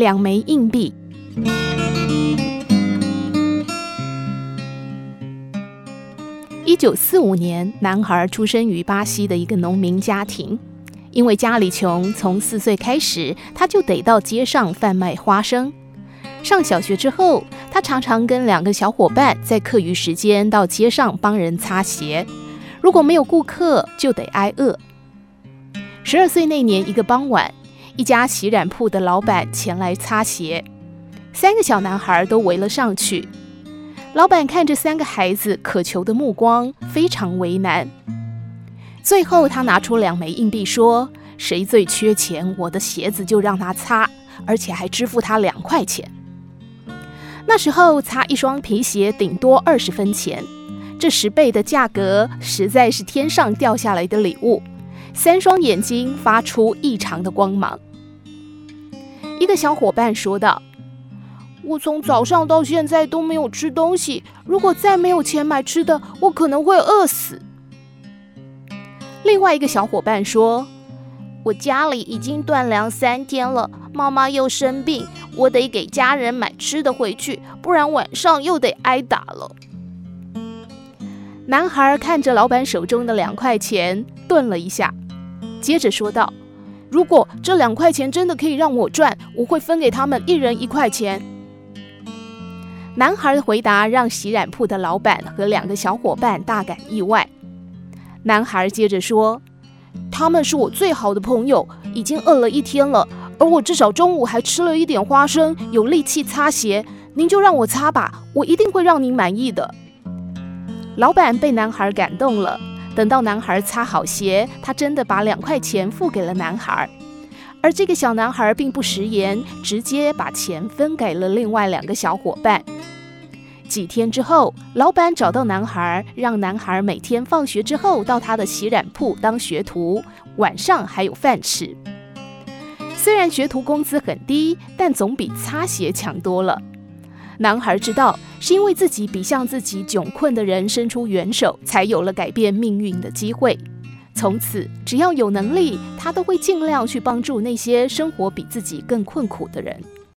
两枚硬币。一九四五年，男孩出生于巴西的一个农民家庭。因为家里穷，从四岁开始，他就得到街上贩卖花生。上小学之后，他常常跟两个小伙伴在课余时间到街上帮人擦鞋。如果没有顾客，就得挨饿。十二岁那年，一个傍晚，一家洗染铺的老板前来擦鞋，三个小男孩都围了上去。老板看着三个孩子渴求的目光，非常为难。最后，他拿出两枚硬币，说：“谁最缺钱，我的鞋子就让他擦，而且还支付他两块钱。”那时候，擦一双皮鞋顶多二十分钱，这十倍的价格实在是天上掉下来的礼物。三双眼睛发出异常的光芒。一个小伙伴说道：“我从早上到现在都没有吃东西，如果再没有钱买吃的，我可能会饿死。”另外一个小伙伴说：“我家里已经断粮三天了，妈妈又生病，我得给家人买吃的回去，不然晚上又得挨打了。”男孩看着老板手中的两块钱，顿了一下。接着说道：“如果这两块钱真的可以让我赚，我会分给他们一人一块钱。”男孩的回答让洗染铺的老板和两个小伙伴大感意外。男孩接着说：“他们是我最好的朋友，已经饿了一天了，而我至少中午还吃了一点花生，有力气擦鞋。您就让我擦吧，我一定会让您满意的。”老板被男孩感动了。等到男孩擦好鞋，他真的把两块钱付给了男孩，而这个小男孩并不食言，直接把钱分给了另外两个小伙伴。几天之后，老板找到男孩，让男孩每天放学之后到他的洗染铺当学徒，晚上还有饭吃。虽然学徒工资很低，但总比擦鞋强多了。男孩知道，是因为自己比向自己窘困的人伸出援手，才有了改变命运的机会。从此，只要有能力，他都会尽量去帮助那些生活比自己更困苦的人。